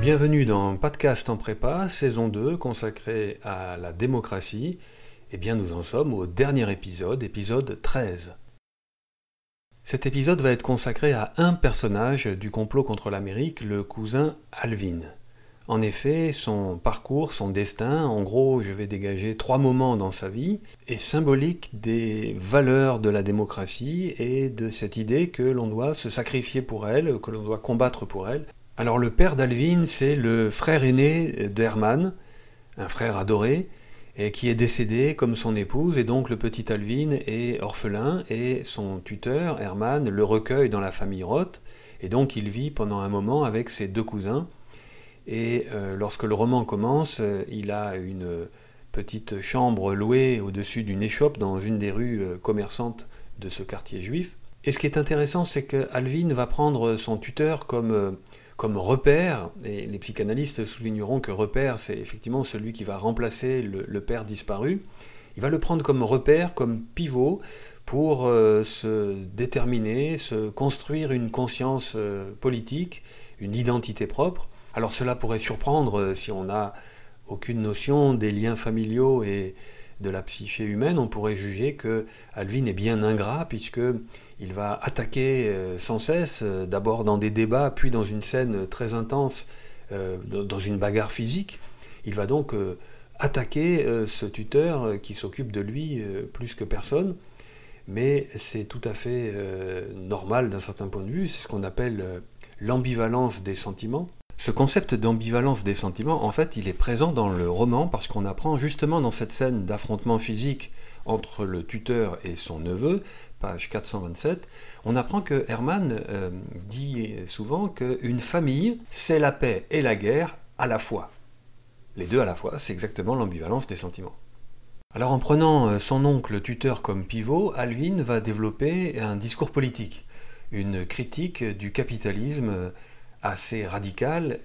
Bienvenue dans Podcast en prépa, saison 2, consacrée à la démocratie. Eh bien, nous en sommes au dernier épisode, épisode 13. Cet épisode va être consacré à un personnage du complot contre l'Amérique, le cousin Alvin. En effet, son parcours, son destin, en gros, je vais dégager trois moments dans sa vie, est symbolique des valeurs de la démocratie et de cette idée que l'on doit se sacrifier pour elle, que l'on doit combattre pour elle, alors le père d'Alvin, c'est le frère aîné d'Hermann, un frère adoré, et qui est décédé comme son épouse, et donc le petit Alvin est orphelin, et son tuteur, Hermann, le recueille dans la famille Roth, et donc il vit pendant un moment avec ses deux cousins, et euh, lorsque le roman commence, euh, il a une petite chambre louée au-dessus d'une échoppe dans une des rues euh, commerçantes de ce quartier juif. Et ce qui est intéressant, c'est que Alvin va prendre son tuteur comme comme repère, et les psychanalystes souligneront que repère, c'est effectivement celui qui va remplacer le, père disparu, il va le prendre comme repère, comme pivot, pour euh, se déterminer, se construire une conscience euh, politique, une identité propre. Alors cela pourrait surprendre euh, si on n'a aucune notion des liens familiaux et de la psyché humaine, on pourrait juger que Alvin est bien ingrat puisque il va attaquer euh, sans cesse, euh, d'abord dans des débats, puis dans une scène très intense, euh, dans une bagarre physique. Il va donc attaquer ce tuteur qui s'occupe de lui plus que personne, mais c'est tout à fait normal d'un certain point de vue, c'est ce qu'on appelle l'ambivalence des sentiments. Ce concept d'ambivalence des sentiments, en fait, il est présent dans le roman parce qu'on apprend justement dans cette scène d'affrontement physique entre le tuteur et son neveu, page 427, on apprend que Hermann euh, dit souvent qu'une famille, c'est la paix et la guerre à la fois. Les deux à la fois, c'est exactement l'ambivalence des sentiments. Alors en prenant euh, son oncle tuteur comme pivot, Alvin va développer un discours politique, une critique du capitalisme assez radical.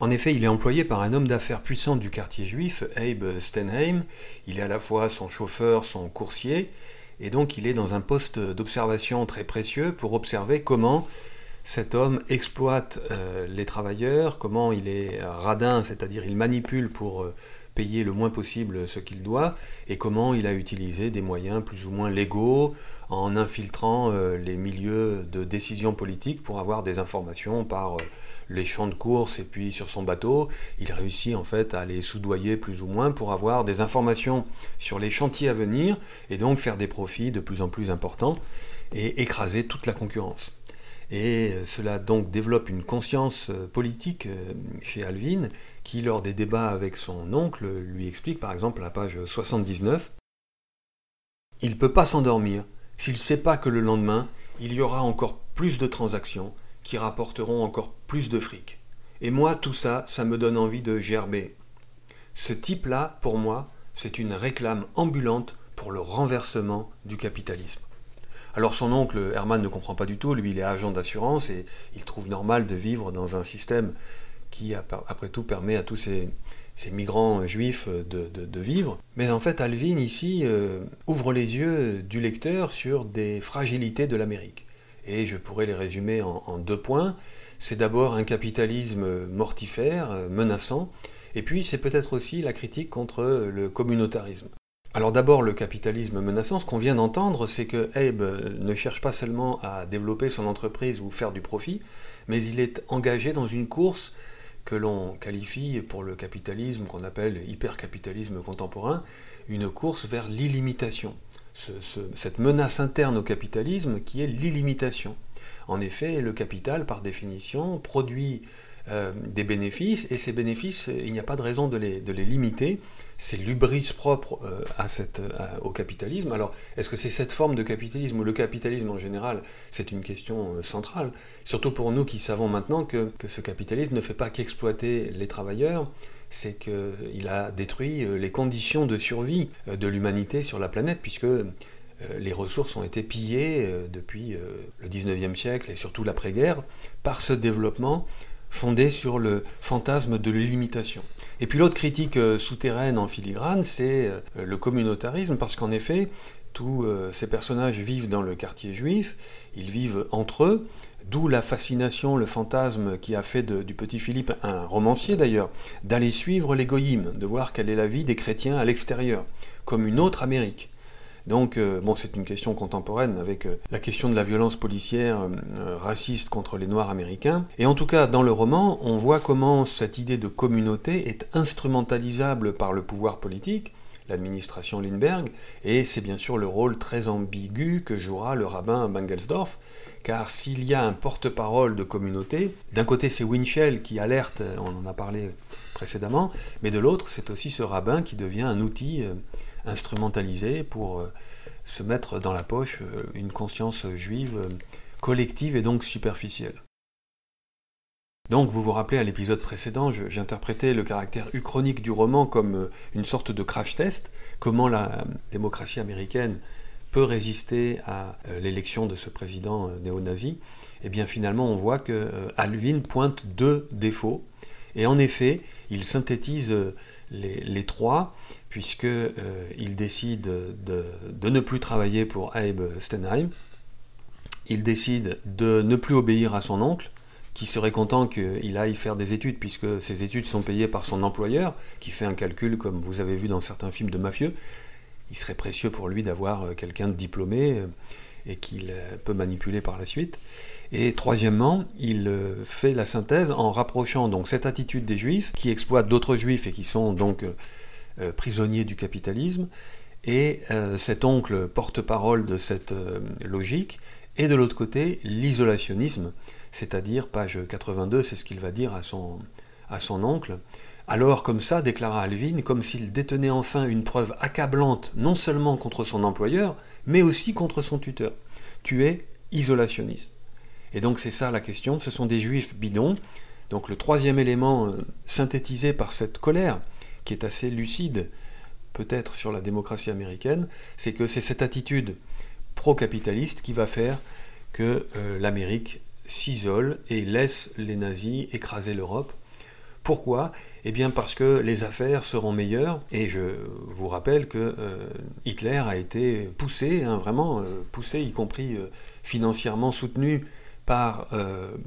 En effet, il est employé par un homme d'affaires puissant du quartier juif, Abe Stenheim. Il est à la fois son chauffeur, son coursier, et donc il est dans un poste d'observation très précieux pour observer comment cet homme exploite euh, les travailleurs, comment il est radin, c'est-à-dire il manipule pour euh, payer le moins possible ce qu'il doit, et comment il a utilisé des moyens plus ou moins légaux en infiltrant euh, les milieux de décision politique pour avoir des informations par euh, les champs de course et puis sur son bateau. Il réussit en fait à les soudoyer plus ou moins pour avoir des informations sur les chantiers à venir et donc faire des profits de plus en plus importants et écraser toute la concurrence. Et euh, cela donc développe une conscience euh, politique euh, chez Alvin, qui lors des débats avec son oncle lui explique par exemple à la page 79 Il ne peut pas s'endormir s'il ne sait pas que le lendemain, il y aura encore plus de transactions qui rapporteront encore plus de fric. Et moi, tout ça, ça me donne envie de gerber. Ce type-là, pour moi, c'est une réclame ambulante pour le renversement du capitalisme. Alors son oncle Herman ne comprend pas du tout, lui il est agent d'assurance et il trouve normal de vivre dans un système qui après tout permet à tous ces, migrants juifs de, vivre. Mais en fait Alvin ici euh, ouvre les yeux du lecteur sur des fragilités de l'Amérique. Et je pourrais les résumer en deux points. C'est d'abord un capitalisme mortifère, menaçant, et puis c'est peut-être aussi la critique contre le communautarisme. Alors d'abord le capitalisme menaçant, ce qu'on vient d'entendre, c'est que Abe ne cherche pas seulement à développer son entreprise ou faire du profit, mais il est engagé dans une course que l'on qualifie pour le capitalisme qu'on appelle hypercapitalisme contemporain, une course vers l'illimitation. cette menace interne au capitalisme qui est l'illimitation. En effet, le capital, par définition, produit euh, des bénéfices, et ces bénéfices, il n'y a pas de raison de les, limiter. C'est l'ubris propre euh, à cette, au capitalisme. Alors, est-ce que c'est cette forme de capitalisme ou le capitalisme en général? C'est une question euh, centrale. Surtout pour nous qui savons maintenant que, que ce capitalisme ne fait pas qu'exploiter les travailleurs, c'est qu'il a détruit les conditions de survie de l'humanité sur la planète, puisque les ressources ont été pillées depuis le 19e siècle et surtout l'après-guerre par ce développement fondée sur le fantasme de l'illimitation. Et puis l'autre critique euh, souterraine en filigrane, c'est euh, le communautarisme, parce qu'en effet, tous euh, ces personnages vivent dans le quartier juif, ils vivent entre eux, D'où la fascination, le fantasme qui a fait du petit Philippe un romancier d'ailleurs, d'aller suivre les de voir quelle est la vie des chrétiens à l'extérieur, comme une autre Amérique. Donc, euh, bon, c'est une question contemporaine avec euh, la question de la violence policière euh, raciste contre les Noirs américains. Et en tout cas, dans le roman, on voit comment cette idée de communauté est instrumentalisable par le pouvoir politique, l'administration Lindbergh, et c'est bien sûr le rôle très ambigu que jouera le rabbin Bangelsdorf, car s'il y a un porte-parole de communauté, d'un côté c'est Winchell qui alerte, on en a parlé précédemment, mais de l'autre c'est aussi ce rabbin qui devient un outil instrumentalisé pour euh, se mettre dans la poche euh, une conscience juive euh, collective et donc superficielle. Donc vous vous rappelez à l'épisode précédent, j'interprétais le caractère uchronique du roman comme une sorte de crash test, comment la démocratie américaine peut résister à l'élection de ce président néo-nazi. Et eh bien finalement on voit que Alvin pointe deux défauts, et en effet il synthétise les trois, puisqu'il euh, décide de, ne plus travailler pour Abe Stenheim. Il décide de ne plus obéir à son oncle, qui serait content qu'il aille faire des études, puisque ses études sont payées par son employeur, qui fait un calcul, comme vous avez vu dans certains films de mafieux. Il serait précieux pour lui d'avoir euh, quelqu'un de diplômé euh, et qu'il peut manipuler par la suite. Et troisièmement, il fait la synthèse en rapprochant donc cette attitude des juifs qui exploitent d'autres juifs et qui sont donc euh, prisonnier du capitalisme, et euh, cet oncle porte-parole de cette euh, logique, et de l'autre côté l'isolationnisme, c'est-à-dire page 82, c'est ce qu'il va dire à son, à son oncle. Alors comme ça, déclara Alvin, comme s'il détenait enfin une preuve accablante non seulement contre son employeur, mais aussi contre son tuteur. Tu es isolationniste. Et donc c'est ça la question, ce sont des juifs bidons. Donc le troisième élément synthétisé par cette colère, qui est assez lucide, peut-être sur la démocratie américaine, c'est que c'est cette attitude pro-capitaliste qui va faire que euh, l'Amérique s'isole et laisse les nazis écraser l'Europe. Pourquoi? Eh bien parce que les affaires seront meilleures, et je vous rappelle que euh, Hitler a été poussé, hein, vraiment euh, poussé, y compris financièrement soutenu par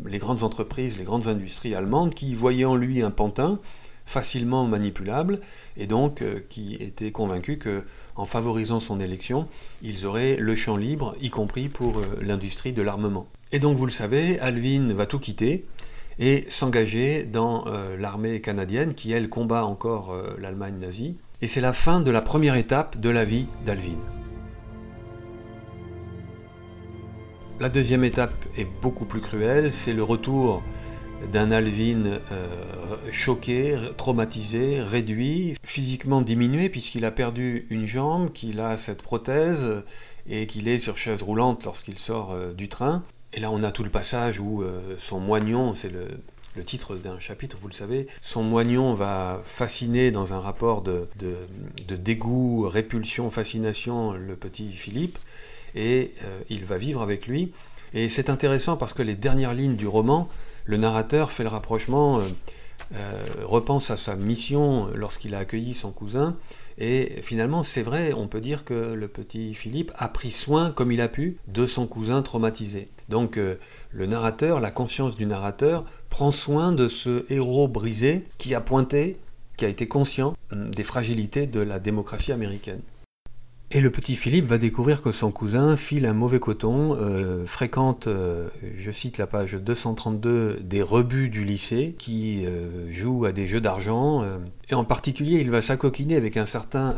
les grandes entreprises, les grandes industries allemandes, qui voyaient en lui un pantin, facilement manipulable et donc euh, qui était convaincu que en favorisant son élection, ils auraient le champ libre, y compris pour euh, l'industrie de l'armement. Et donc vous le savez, Alvin va tout quitter et s'engager dans euh, l'armée canadienne qui elle combat encore l'Allemagne nazie. Et c'est la fin de la première étape de la vie d'Alvin. La deuxième étape est beaucoup plus cruelle, c'est le retour d'un Alvin euh, choqué, traumatisé, réduit, physiquement diminué puisqu'il a perdu une jambe, qu'il a cette prothèse et qu'il est sur chaise roulante lorsqu'il sort euh, du train. Et là on a tout le passage où euh, son moignon, c'est le, titre d'un chapitre, vous le savez, son moignon va fasciner dans un rapport de, de dégoût, répulsion, fascination le petit Philippe, et il va vivre avec lui. Et c'est intéressant parce que les dernières lignes du roman le narrateur fait le rapprochement, euh, euh, repense à sa mission lorsqu'il a accueilli son cousin, et finalement c'est vrai, on peut dire que le petit Philippe a pris soin, comme il a pu, de son cousin traumatisé. Donc euh, le narrateur, la conscience du narrateur, prend soin de ce héros brisé qui a pointé, qui a été conscient des fragilités de la démocratie américaine. Et le petit Philippe va découvrir que son cousin file un mauvais coton, euh, fréquente, euh, je cite la page 232, des rebuts du lycée, qui euh, joue à des jeux d'argent. et en particulier, il va s'acoquiner avec un certain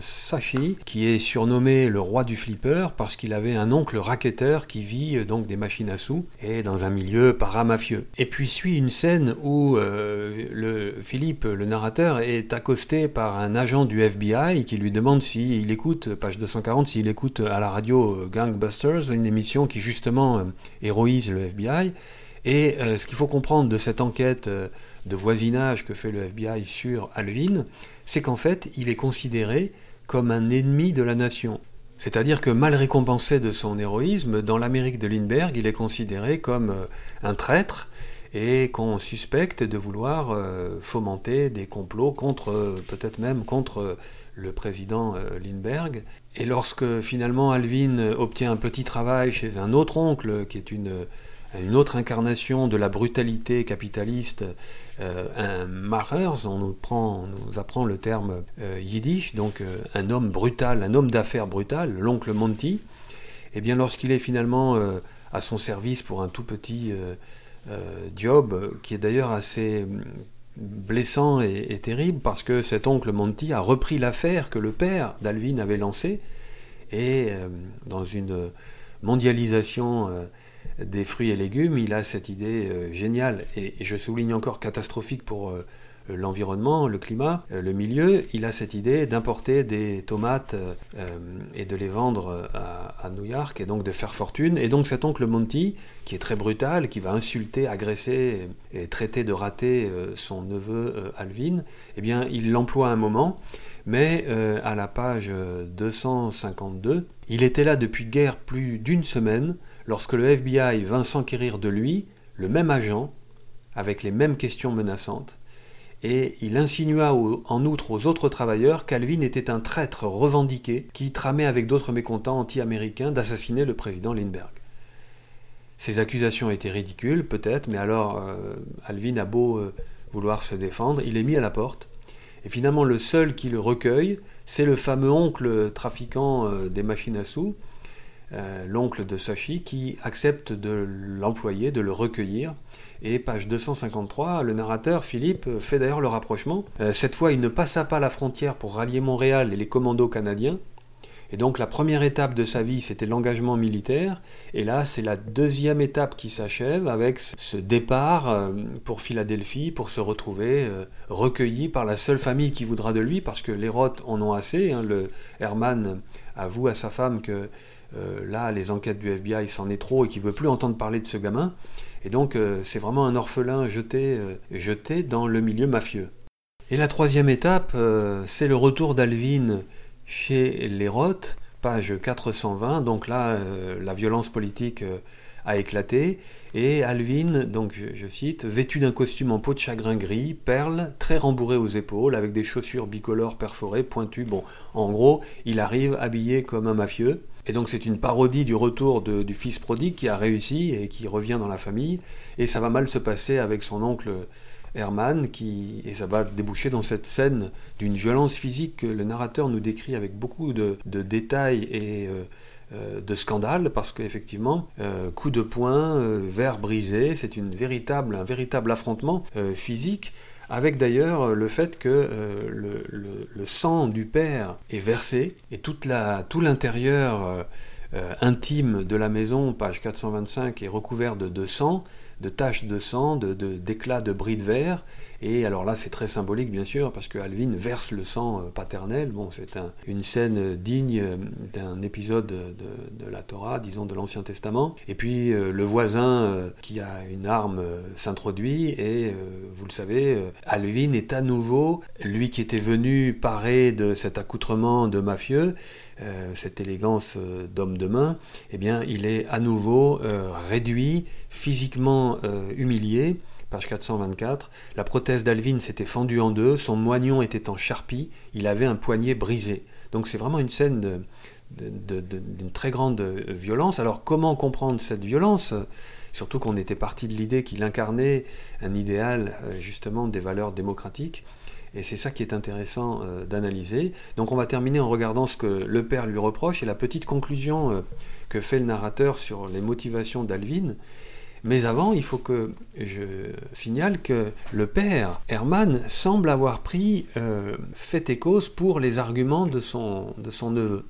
Sachi, qui est surnommé le roi du flipper, parce qu'il avait un oncle racketteur qui vit donc des machines à sous, et dans un milieu paramafieux. Et puis suit une scène où le Philippe, le narrateur, est accosté par un agent du FBI qui lui demande s'il écoute page 240, s'il écoute à la radio euh, Gangbusters, une émission qui justement euh, héroïse le FBI. Et euh, ce qu'il faut comprendre de cette enquête de voisinage que fait le FBI sur Alvin, c'est qu'en fait, il est considéré comme un ennemi de la nation. C'est-à-dire que mal récompensé de son héroïsme, dans l'Amérique de Lindbergh, il est considéré comme un traître et qu'on suspecte de vouloir fomenter des complots contre, peut-être même contre le président euh, Lindbergh. Et lorsque finalement Alvin obtient un petit travail chez un autre oncle, qui est une, une autre incarnation de la brutalité capitaliste, euh, un Machers, on nous, prend, nous apprend le terme euh, yiddish, donc euh, un homme brutal, un homme d'affaires brutal, l'oncle Monty, et eh bien lorsqu'il est finalement à son service pour un tout petit job, qui est d'ailleurs assez blessant et, terrible, parce que cet oncle Monty a repris l'affaire que le père d'Alvin avait lancée, et dans une mondialisation des fruits et légumes, il a cette idée euh, géniale, et, je souligne encore catastrophique pour euh, l'environnement, le climat, euh, le milieu, il a cette idée d'importer des tomates et de les vendre à, New York, et donc de faire fortune. Et donc cet oncle Monty, qui est très brutal, qui va insulter, agresser et traiter de raté son neveu Alvin, eh bien il l'emploie un moment, mais à la page 252, il était là depuis guère plus d'une semaine, lorsque le FBI vint s'enquérir de lui, le même agent, avec les mêmes questions menaçantes, et il insinua en outre aux autres travailleurs qu'Alvin était un traître revendiqué qui tramait avec d'autres mécontents anti-américains d'assassiner le président Lindbergh. Ces accusations étaient ridicules, peut-être, mais alors euh, Alvin a beau euh, vouloir se défendre, il est mis à la porte, et finalement le seul qui le recueille, c'est le fameux oncle trafiquant euh, des machines à sous, l'oncle de Sachi, qui accepte de l'employer, de le recueillir. Et page 253, le narrateur, Philippe, fait d'ailleurs le rapprochement. Euh, cette fois, il ne passa pas la frontière pour rallier Montréal et les commandos canadiens. Et donc la première étape de sa vie, c'était l'engagement militaire. Et là, c'est la deuxième étape qui s'achève avec ce départ euh, pour Philadelphie, pour se retrouver recueilli par la seule famille qui voudra de lui, parce que les Roth en ont assez. Hein. Le Herman avoue à sa femme que euh, là, les enquêtes du FBI, s'en est trop et qu'il veut plus entendre parler de ce gamin. Et donc, euh, c'est vraiment un orphelin jeté, euh, jeté dans le milieu mafieux. Et la troisième étape, c'est le retour d'Alvin chez les Roth, page 420. Donc là, la violence politique a éclaté. Et Alvin, donc je, cite, vêtu d'un costume en peau de chagrin gris, perle, très rembourré aux épaules, avec des chaussures bicolores perforées, pointues. Bon, en gros, il arrive habillé comme un mafieux. Et donc c'est une parodie du retour du fils prodigue qui a réussi et qui revient dans la famille. Et ça va mal se passer avec son oncle Herman, qui, et ça va déboucher dans cette scène d'une violence physique que le narrateur nous décrit avec beaucoup de, détails et euh, de scandales, parce qu'effectivement, euh, coup de poing, verre brisé, c'est une véritable, un véritable affrontement physique avec d'ailleurs le fait que euh, le, sang du père est versé et toute la, tout l'intérieur euh, euh, intime de la maison, page 425, est recouvert de, de sang, de taches de sang, de, d'éclats de, bris de verre, et alors là, c'est très symbolique, bien sûr, parce que Alvin verse le sang euh, paternel. Bon, c'est une scène digne euh, d'un épisode de, la Torah, disons de l'Ancien Testament. Et puis, euh, le voisin qui a une arme s'introduit, et vous le savez, Alvin est à nouveau, lui qui était venu paré de cet accoutrement de mafieux, cette élégance d'homme de main, eh bien, il est à nouveau réduit, physiquement humilié, page 424, la prothèse d'Alvin s'était fendue en deux, son moignon était en charpie, il avait un poignet brisé. Donc c'est vraiment une scène d'une très grande violence. Alors comment comprendre cette violence? Surtout qu'on était parti de l'idée qu'il incarnait un idéal euh, justement des valeurs démocratiques. Et c'est ça qui est intéressant euh, d'analyser. Donc on va terminer en regardant ce que le père lui reproche et la petite conclusion euh, que fait le narrateur sur les motivations d'Alvin. Mais avant, il faut que je signale que le père Hermann semble avoir pris euh, fait et cause pour les arguments de son, de son neveu.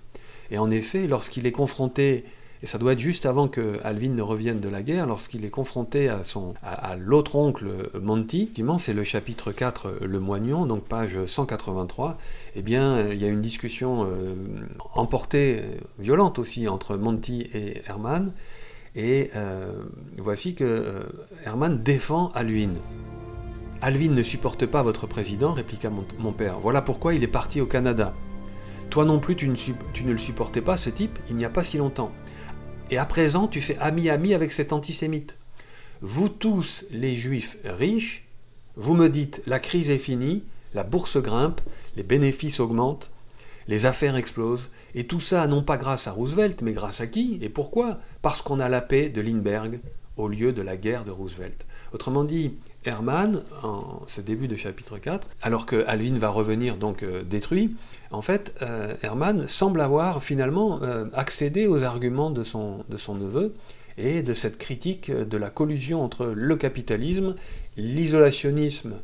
Et en effet, lorsqu'il est confronté, et ça doit être juste avant que Alvin ne revienne de la guerre, lorsqu'il est confronté à, son, à, l'autre oncle Monty, c'est le chapitre 4, Le Moignon, donc page 183, eh bien, il y a une discussion euh, emportée, violente aussi, entre Monty et Hermann, et euh, voici que euh, Herman défend Alvin. Alvin ne supporte pas votre président, répliqua mon, père. Voilà pourquoi il est parti au Canada. Toi non plus, tu ne, tu ne le supportais pas, ce type, il n'y a pas si longtemps. Et à présent, tu fais ami-ami avec cet antisémite. Vous tous, les juifs riches, vous me dites la crise est finie, la bourse grimpe, les bénéfices augmentent, les affaires explosent, et tout ça non pas grâce à Roosevelt, mais grâce à qui Et pourquoi? Parce qu'on a la paix de Lindbergh au lieu de la guerre de Roosevelt. Autrement dit, Herman, en ce début de chapitre 4, alors que Alvin va revenir donc euh, détruit, en fait, euh, Herman semble avoir finalement euh, accédé aux arguments de son, de son neveu et de cette critique de la collusion entre le capitalisme, l'isolationnisme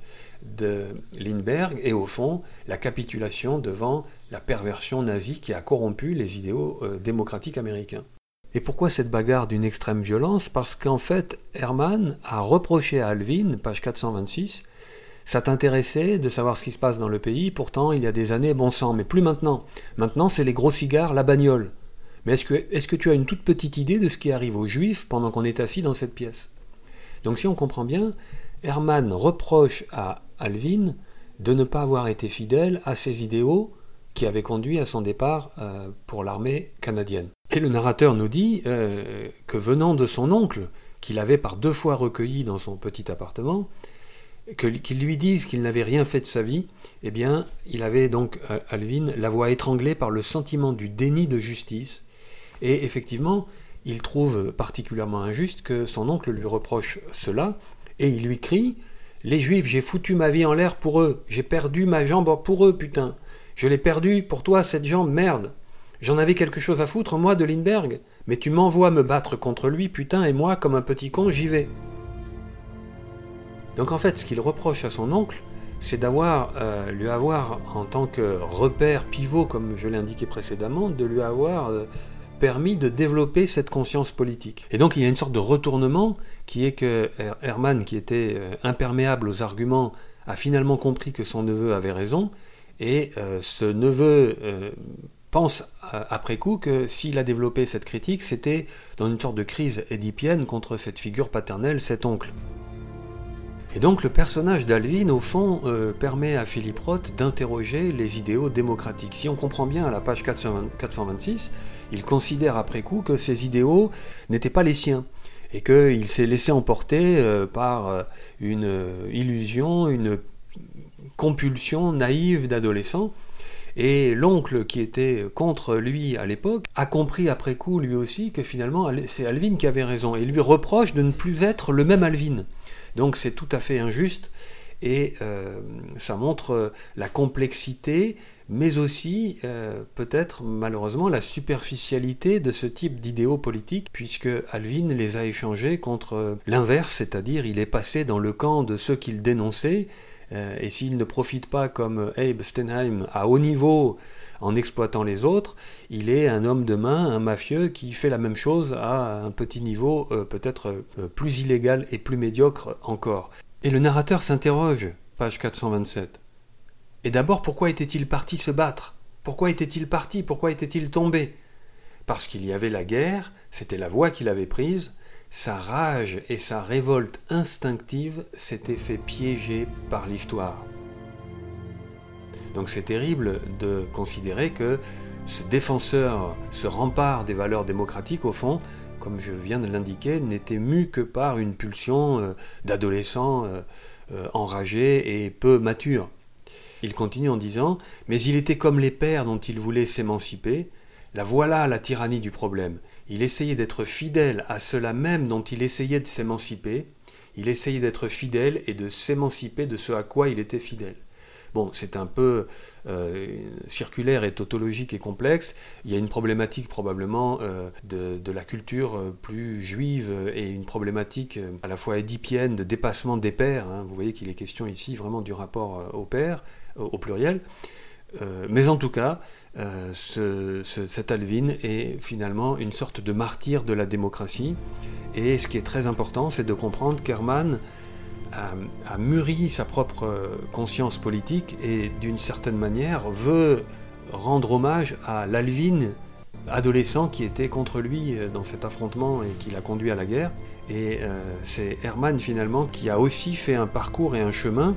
de Lindbergh et au fond la capitulation devant la perversion nazie qui a corrompu les idéaux démocratiques américains. Et pourquoi cette bagarre d'une extrême violence? Parce qu'en fait, Herman a reproché à Alvin, page 426, ça t'intéressait de savoir ce qui se passe dans le pays, pourtant il y a des années, bon sang, mais plus maintenant. Maintenant, c'est les gros cigares, la bagnole. Mais est-ce que, que tu as une toute petite idée de ce qui arrive aux juifs pendant qu'on est assis dans cette pièce? Donc si on comprend bien, Herman reproche à Alvin de ne pas avoir été fidèle à ses idéaux qui avaient conduit à son départ euh, pour l'armée canadienne. Et le narrateur nous dit euh, que venant de son oncle, qu'il avait par deux fois recueilli dans son petit appartement, qu'il lui dise qu'il n'avait rien fait de sa vie, eh bien, il avait donc, euh, Alvin, la voix étranglée par le sentiment du déni de justice. Et effectivement, il trouve particulièrement injuste que son oncle lui reproche cela, et il lui crie Les Juifs, j'ai foutu ma vie en l'air pour eux, j'ai perdu ma jambe pour eux, putain. Je l'ai perdu pour toi, cette jambe, merde. J'en avais quelque chose à foutre, moi, de Lindbergh. Mais tu m'envoies me battre contre lui, putain, et moi, comme un petit con, j'y vais. Donc en fait, ce qu'il reproche à son oncle, c'est d'avoir, euh, lui avoir, en tant que repère pivot, comme je l'ai indiqué précédemment, de lui avoir euh, permis de développer cette conscience politique. Et donc il y a une sorte de retournement qui est que Herman, qui était euh, imperméable aux arguments, a finalement compris que son neveu avait raison, et ce neveu pense après coup que s'il a développé cette critique, c'était dans une sorte de crise édipienne contre cette figure paternelle, cet oncle. Et donc le personnage d'Alvin, au fond, euh, permet à Philippe Roth d'interroger les idéaux démocratiques. Si on comprend bien à la page 426, il considère après coup que ces idéaux n'étaient pas les siens et qu'il s'est laissé emporter euh, par euh, une illusion, une compulsion naïve d'adolescent. Et l'oncle qui était contre lui à l'époque a compris après coup lui aussi que finalement c'est Alvin qui avait raison. Et lui reproche de ne plus être le même Alvin. Donc c'est tout à fait injuste. Et euh, ça montre la complexité, mais aussi euh, peut-être malheureusement la superficialité de ce type d'idéaux politiques, puisque Alvin les a échangés contre l'inverse, c'est-à-dire il est passé dans le camp de ceux qu'il dénonçait, euh, et s'il ne profite pas comme Abe Stenheim à haut niveau en exploitant les autres, il est un homme de main, un mafieux qui fait la même chose à un petit niveau euh, peut-être euh, plus illégal et plus médiocre encore. Et le narrateur s'interroge, page 427. Et d'abord, pourquoi était-il parti se battre? Pourquoi était-il parti? Pourquoi était-il tombé? Parce qu'il y avait la guerre, c'était la voie qu'il avait prise, sa rage et sa révolte instinctive s'étaient fait piéger par l'histoire. Donc c'est terrible de considérer que ce défenseur, ce rempart des valeurs démocratiques, au fond, comme je viens de l'indiquer, n'était mu que par une pulsion euh, d'adolescent euh, euh, enragé et peu mature. Il continue en disant Mais il était comme les pères dont il voulait s'émanciper. La voilà la tyrannie du problème. Il essayait d'être fidèle à cela même dont il essayait de s'émanciper, il essayait d'être fidèle et de s'émanciper de ce à quoi il était fidèle. Bon, c'est un peu euh, circulaire et tautologique et complexe. Il y a une problématique probablement euh, de, la culture euh, plus juive et une problématique à la fois édipienne de dépassement des pères. Hein. Vous voyez qu'il est question ici vraiment du rapport au père, au pluriel. Mais en tout cas, euh, cet Alvin est finalement une sorte de martyr de la démocratie. Et ce qui est très important, c'est de comprendre qu'Herman a, mûri sa propre conscience politique et d'une certaine manière veut rendre hommage à l'Alvin adolescent qui était contre lui euh, dans cet affrontement et qui l'a conduit à la guerre. Et euh, c'est Herman finalement qui a aussi fait un parcours et un chemin.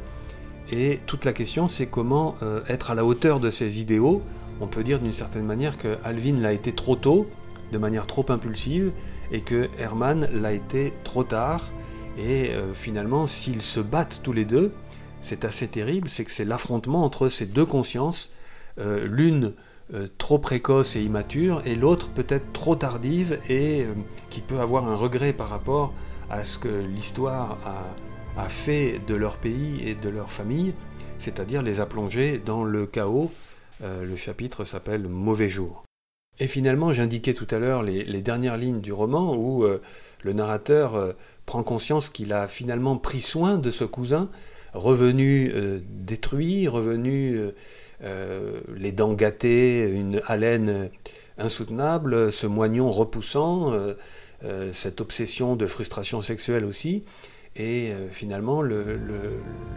Et toute la question, c'est comment être à la hauteur de ses idéaux on peut dire d'une certaine manière que Alvin l'a été trop tôt, de manière trop impulsive, et que Herman l'a été trop tard. Et euh, finalement, s'ils se battent tous les deux, c'est assez terrible, c'est que c'est l'affrontement entre ces deux consciences, euh, l'une euh, trop précoce et immature, et l'autre peut-être trop tardive et qui peut avoir un regret par rapport à ce que l'histoire a, fait de leur pays et de leur famille, c'est-à-dire les a plongés dans le chaos. Euh, le chapitre s'appelle Mauvais jour. Et finalement, j'indiquais tout à l'heure les, dernières lignes du roman où euh, le narrateur euh, prend conscience qu'il a finalement pris soin de ce cousin, revenu détruit, revenu les dents gâtées, une haleine insoutenable, ce moignon repoussant, cette obsession de frustration sexuelle aussi. Et euh, finalement,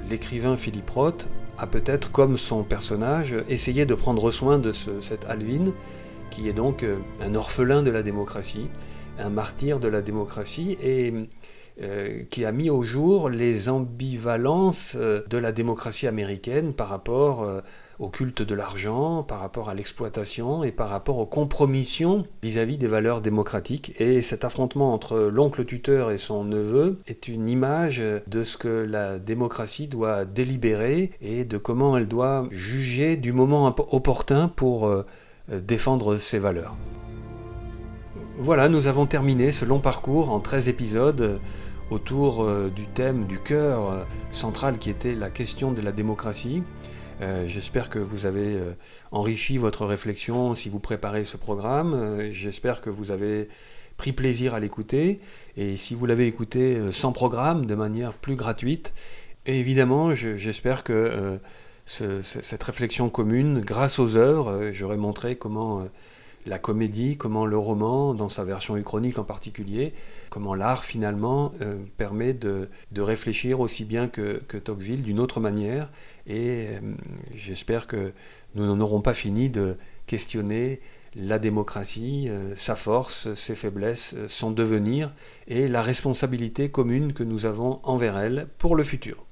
l'écrivain Philippe Roth a peut-être, comme son personnage, essayé de prendre soin de cet Alvin, qui est donc euh, un orphelin de la démocratie, un martyr de la démocratie, et euh, qui a mis au jour les ambivalences de la démocratie américaine par rapport au culte de l'argent, par rapport à l'exploitation et par rapport aux compromissions vis-à-vis des valeurs démocratiques. Et cet affrontement entre l'oncle tuteur et son neveu est une image de ce que la démocratie doit délibérer et de comment elle doit juger du moment opportun pour euh, défendre ses valeurs. Voilà, nous avons terminé ce long parcours en 13 épisodes autour euh, du thème du cœur euh, central qui était la question de la démocratie. Euh, j'espère que vous avez euh, enrichi votre réflexion si vous préparez ce programme. Euh, j'espère que vous avez pris plaisir à l'écouter. Et si vous l'avez écouté sans programme, de manière plus gratuite, évidemment, j'espère que cette réflexion commune, grâce aux œuvres, j'aurais montré comment la comédie, comment le roman, dans sa version uchronique en particulier, comment l'art finalement permet de, réfléchir aussi bien que, que Tocqueville d'une autre manière et euh, j'espère que nous n'en aurons pas fini de questionner la démocratie, euh, sa force, ses faiblesses, son devenir et la responsabilité commune que nous avons envers elle pour le futur.